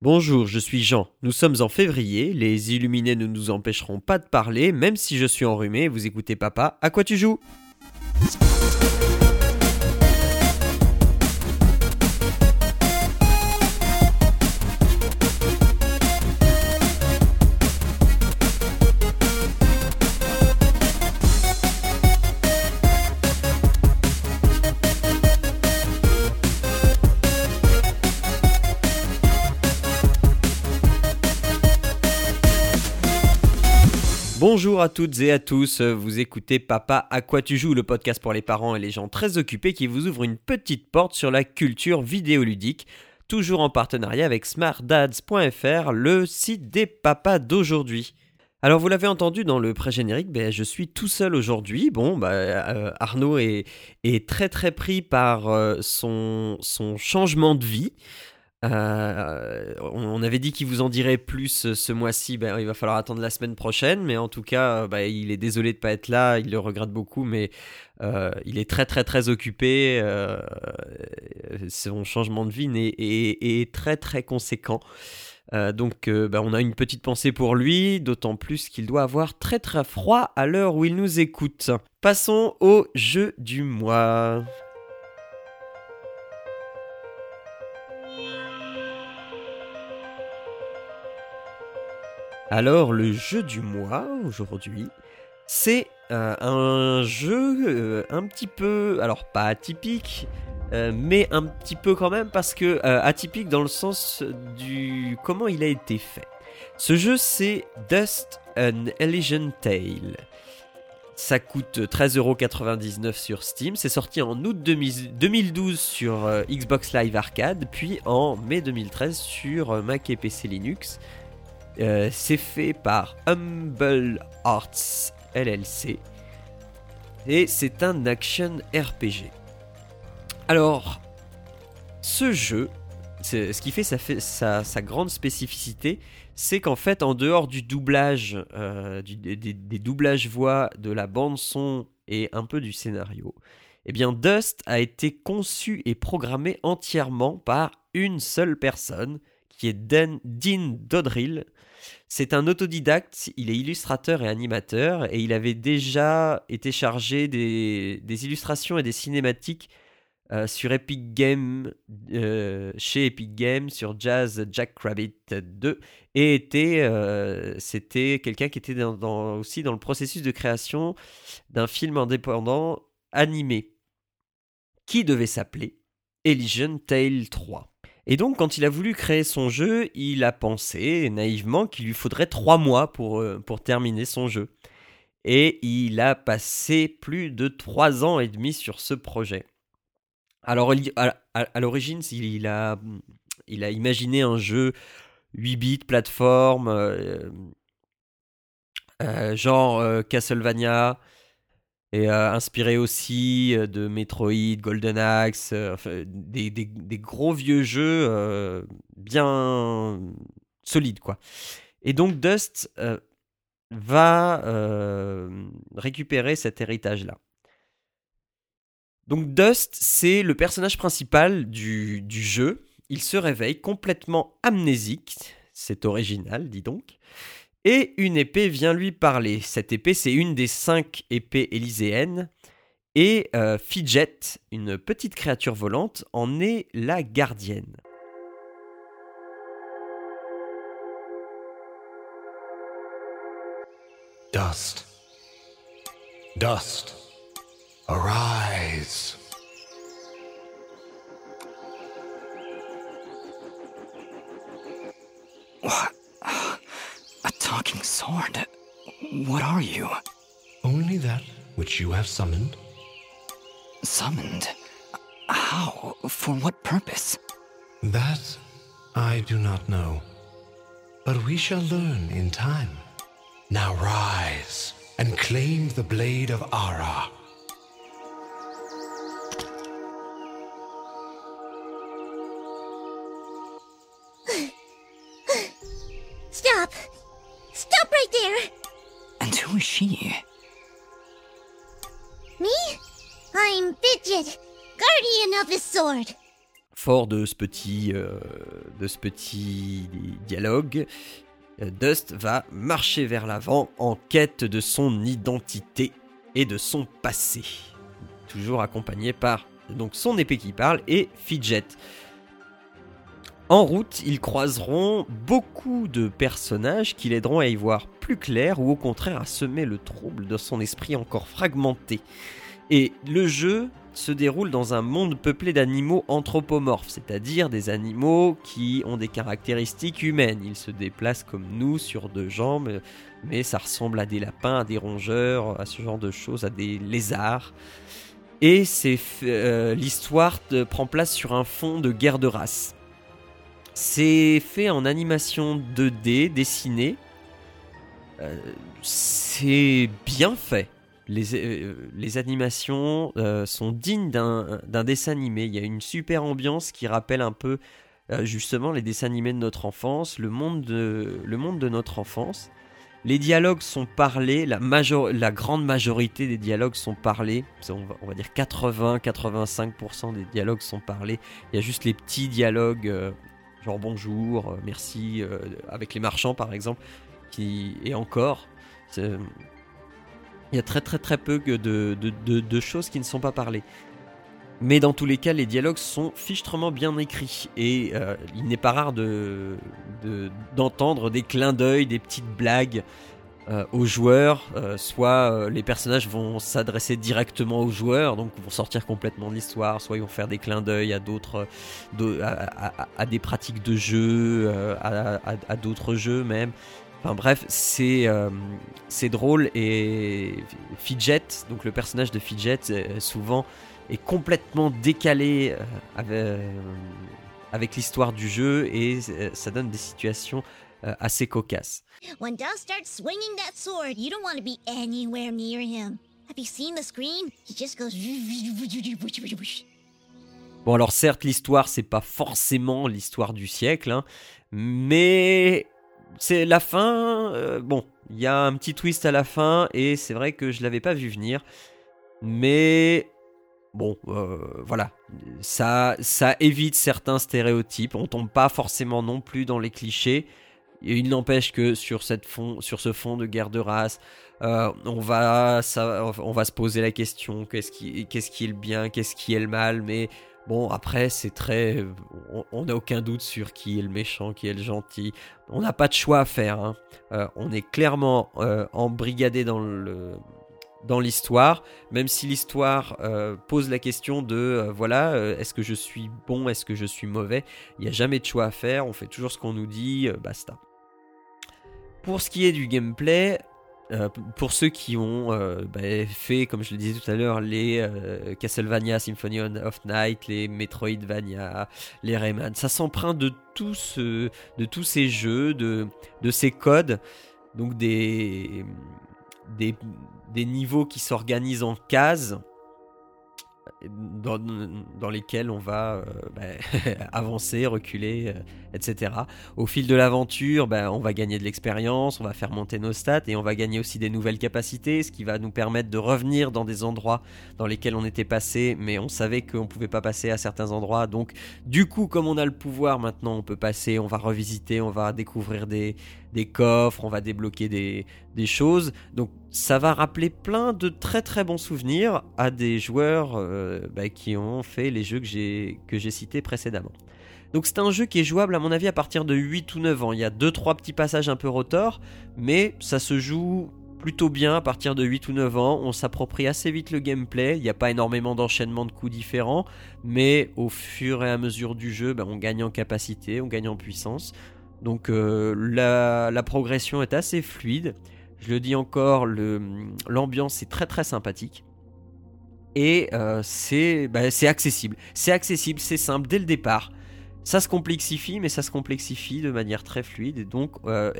Bonjour, je suis Jean. Nous sommes en février, les illuminés ne nous empêcheront pas de parler, même si je suis enrhumé, vous écoutez papa, à quoi tu joues? Bonjour à toutes et à tous, vous écoutez Papa à quoi tu joues, le podcast pour les parents et les gens très occupés qui vous ouvre une petite porte sur la culture vidéoludique, toujours en partenariat avec smartdads.fr, le site des papas d'aujourd'hui. Alors vous l'avez entendu dans le pré-générique, ben, je suis tout seul aujourd'hui. Bon, bah, euh, Arnaud est, très très pris par euh, son changement de vie. Euh, on avait dit qu'il vous en dirait plus ce mois-ci, ben, il va falloir attendre la semaine prochaine, mais en tout cas, ben, il est désolé de ne pas être là, il le regrette beaucoup, mais euh, il est très très très occupé, euh, son changement de vie est, est, très très conséquent. donc ben, on a une petite pensée pour lui, d'autant plus qu'il doit avoir très très froid à l'heure où il nous écoute. Passons au jeu du mois. Alors le jeu du mois aujourd'hui, c'est euh, un jeu euh, un petit peu, alors pas atypique, euh, mais un petit peu quand même parce que atypique dans le sens du comment il a été fait. Ce jeu c'est Dust an Elysian Tale. Ça coûte 13,99€ sur Steam. C'est sorti en août 2012 sur Xbox Live Arcade, puis en mai 2013 sur Mac et PC Linux. Euh, c'est fait par Humble Arts LLC. Et c'est un action RPG. Alors, ce jeu, ce qui fait, sa, grande spécificité, c'est qu'en fait, en dehors du doublage, euh, des, des, doublages voix, de la bande son et un peu du scénario, eh bien Dust a été conçu et programmé entièrement par une seule personne, qui est Dean Dodrill, c'est un autodidacte, il est illustrateur et animateur, et il avait déjà été chargé des, illustrations et des cinématiques euh, sur Epic Games, euh, chez Epic Games, sur Jazz Jack Rabbit 2, et était, euh, c'était quelqu'un qui était aussi dans le processus de création d'un film indépendant animé, qui devait s'appeler Elysian Tale 3. Et donc, quand il a voulu créer son jeu, il a pensé naïvement qu'il lui faudrait trois mois pour, euh, pour terminer son jeu. Et il a passé plus de trois ans et demi sur ce projet. Alors, à, l'origine, il a, il a imaginé un jeu 8 bits, plateforme, euh, euh, genre Castlevania, et euh, inspiré aussi euh, de Metroid, Golden Axe, euh, des, gros vieux jeux bien solides quoi. Et donc Dust va récupérer cet héritage là. Donc Dust, c'est le personnage principal du, du, jeu. Il se réveille complètement amnésique, c'est original, dis donc et une épée vient lui parler. Cette épée, c'est une des cinq épées élyséennes. Et euh, Fidget, une petite créature volante, en est la gardienne. Dust. Dust. Arise. Talking sword. What are you? Only that which you have summoned. Summoned? How? For what purpose? That I do not know. But we shall learn in time. Now rise and claim the blade of Ara. Who is she? Me? I'm Fidget, guardian of the sword. Fort de ce petit, euh, de ce petit dialogue, euh, Dust va marcher vers l'avant en quête de son identité et de son passé. Toujours accompagné par donc son épée qui parle et Fidget. En route, ils croiseront beaucoup de personnages qui l'aideront à y voir plus clair ou au contraire à semer le trouble dans son esprit encore fragmenté. Et le jeu se déroule dans un monde peuplé d'animaux anthropomorphes, c'est-à-dire des animaux qui ont des caractéristiques humaines. Ils se déplacent comme nous sur deux jambes, mais ça ressemble à des lapins, à des rongeurs, à ce genre de choses, à des lézards. Et euh, l'histoire prend place sur un fond de guerre de race. C'est fait en animation 2D dessinée. Euh, c'est bien fait. Les, euh, les animations euh, sont dignes d'un dessin animé. Il y a une super ambiance qui rappelle un peu justement les dessins animés de notre enfance, le monde de, le monde de notre enfance. Les dialogues sont parlés, la, la grande majorité des dialogues sont parlés, on va, dire 80-85% des dialogues sont parlés. Il y a juste les petits dialogues genre bonjour, euh, merci, euh, avec les marchands par exemple, et encore, il y a très très très peu de, choses qui ne sont pas parlées. Mais dans tous les cas, les dialogues sont fichtrement bien écrits et euh, il n'est pas rare de d'entendre des clins d'œil, des petites blagues euh, aux joueurs, euh, soit les personnages vont s'adresser directement aux joueurs, donc vont sortir complètement de l'histoire, soit ils vont faire des clins d'œil à d'autres, à, des pratiques de jeu, à, d'autres jeux même. Enfin bref, c'est c'est drôle et Fidget, donc le personnage de Fidget, souvent est complètement décalé avec, avec l'histoire du jeu et ça donne des situations assez cocasses. When starts swinging that sword, you don't want to be anywhere near him. Have you seen the screen? He just goes. Bon alors certes l'histoire c'est pas forcément l'histoire du siècle, hein, mais c'est la fin. Euh, bon, il y a un petit twist à la fin et c'est vrai que je l'avais pas vu venir, mais bon, euh, voilà, ça, ça évite certains stéréotypes. On tombe pas forcément non plus dans les clichés. Il n'empêche que sur, cette fond, sur ce fond de guerre de race, euh, on, va, on va se poser la question qu'est-ce qu'est-ce qui est le bien, qu'est-ce qui est le mal, mais bon, après, c'est très. On n'a aucun doute sur qui est le méchant, qui est le gentil. On n'a pas de choix à faire. Hein. Euh, on est clairement euh, embrigadé dans l'histoire, même si l'histoire euh, pose la question de voilà, est-ce que je suis bon, est-ce que je suis mauvais? Il n'y a jamais de choix à faire, on fait toujours ce qu'on nous dit, basta. Pour ce qui est du gameplay, pour ceux qui ont bah, fait, comme je le disais tout à l'heure, les Castlevania Symphony of Night, les Metroidvania, les Rayman, ça s'emprunte de, tous, de tous ces jeux, de, ces codes, donc des niveaux qui s'organisent en cases dans, dans, lesquels on va euh, ben, avancer, reculer, euh, etc. Au fil de l'aventure, ben, on va gagner de l'expérience, on va faire monter nos stats et on va gagner aussi des nouvelles capacités, ce qui va nous permettre de revenir dans des endroits dans lesquels on était passé, mais on savait qu'on ne pouvait pas passer à certains endroits. Donc, du coup, comme on a le pouvoir maintenant, on peut passer, on va revisiter, on va découvrir des, des coffres, on va débloquer des, choses. Donc ça va rappeler plein de très très bons souvenirs à des joueurs euh, bah, qui ont fait les jeux que j'ai, cités précédemment. Donc c'est un jeu qui est jouable à mon avis à partir de 8 ou 9 ans. Il y a 2-3 petits passages un peu rotor, mais ça se joue plutôt bien à partir de 8 ou 9 ans. On s'approprie assez vite le gameplay. Il n'y a pas énormément d'enchaînements de coups différents, mais au fur et à mesure du jeu, bah, on gagne en capacité, on gagne en puissance. Donc euh, la, progression est assez fluide. Je le dis encore, l'ambiance est très très sympathique. Et euh, bah, c'est accessible. C'est accessible, c'est simple dès le départ. Ça se complexifie, mais ça se complexifie de manière très fluide. Et donc, euh,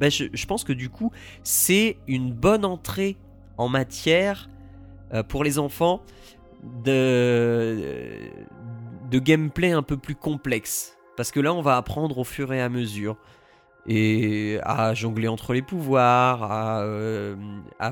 bah, je, pense que du coup, c'est une bonne entrée en matière pour les enfants de gameplay un peu plus complexe. Parce que là, on va apprendre au fur et à mesure. Et à jongler entre les pouvoirs, à, euh,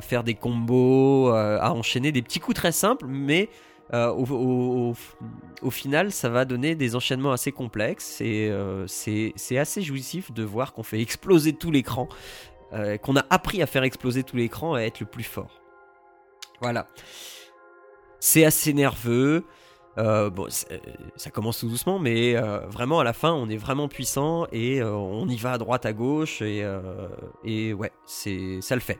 faire des combos, euh, à enchaîner des petits coups très simples, mais euh, au, au- final, ça va donner des enchaînements assez complexes et c'est assez jouissif de voir qu'on fait exploser tout l'écran, qu'on a appris à faire exploser tout l'écran et à être le plus fort. Voilà. C'est assez nerveux. Euh, bon, c'est- ça commence tout doucement, mais euh, vraiment à la fin, on est vraiment puissant et euh, on y va à droite, à gauche et, euh, ouais, c'est ça le fait.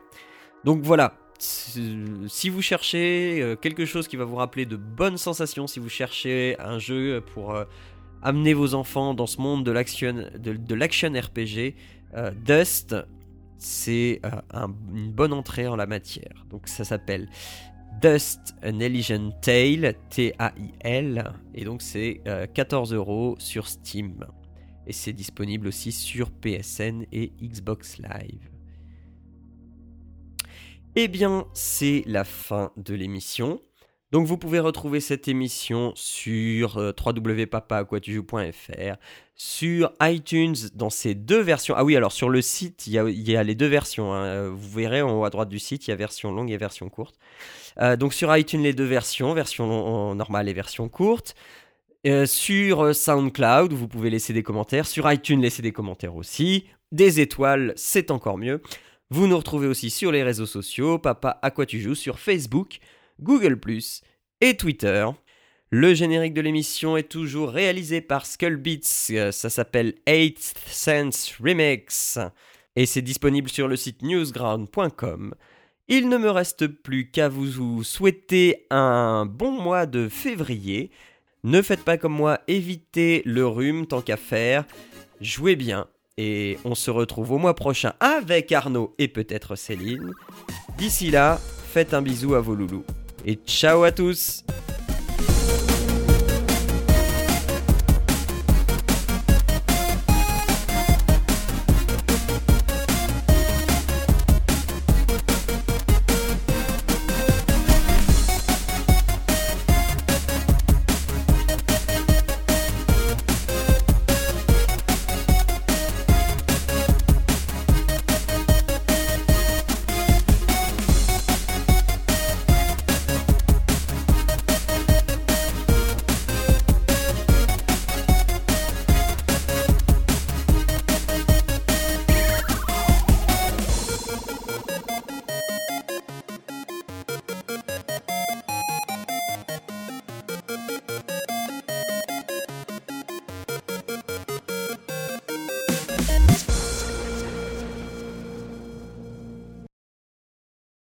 Donc voilà, si vous cherchez euh, quelque chose qui va vous rappeler de bonnes sensations, si vous cherchez un jeu pour euh, amener vos enfants dans ce monde de l'action de, l'action RPG, euh, Dust, c'est euh, un- une bonne entrée en la matière. Donc ça s'appelle Dust An Elysian Tale, T-A-I-L, et donc c'est euh, 14 euros sur Steam. Et c'est disponible aussi sur PSN et Xbox Live. Eh bien, c'est la fin de l'émission. Donc vous pouvez retrouver cette émission sur euh, sur iTunes dans ces deux versions. Ah oui, alors sur le site, il y a, les deux versions. hein. Euh, Vous verrez en haut à droite du site, il y a version longue et version courte. Euh, donc sur iTunes, les deux versions, version normale et version courte. Euh, sur SoundCloud, vous pouvez laisser des commentaires. Sur iTunes, laissez des commentaires aussi. Des étoiles, c'est encore mieux. Vous nous retrouvez aussi sur les réseaux sociaux, Papa à quoi tu joues, sur Facebook, Google ⁇ et Twitter. Le générique de l'émission est toujours réalisé par Skullbeats, euh, ça s'appelle 8th Sense Remix, et c'est disponible sur le site newsground.com. Il ne me reste plus qu'à vous souhaiter un bon mois de février. Ne faites pas comme moi, évitez le rhume tant qu'à faire. Jouez bien et on se retrouve au mois prochain avec Arnaud et peut-être Céline. D'ici là, faites un bisou à vos loulous. Et ciao à tous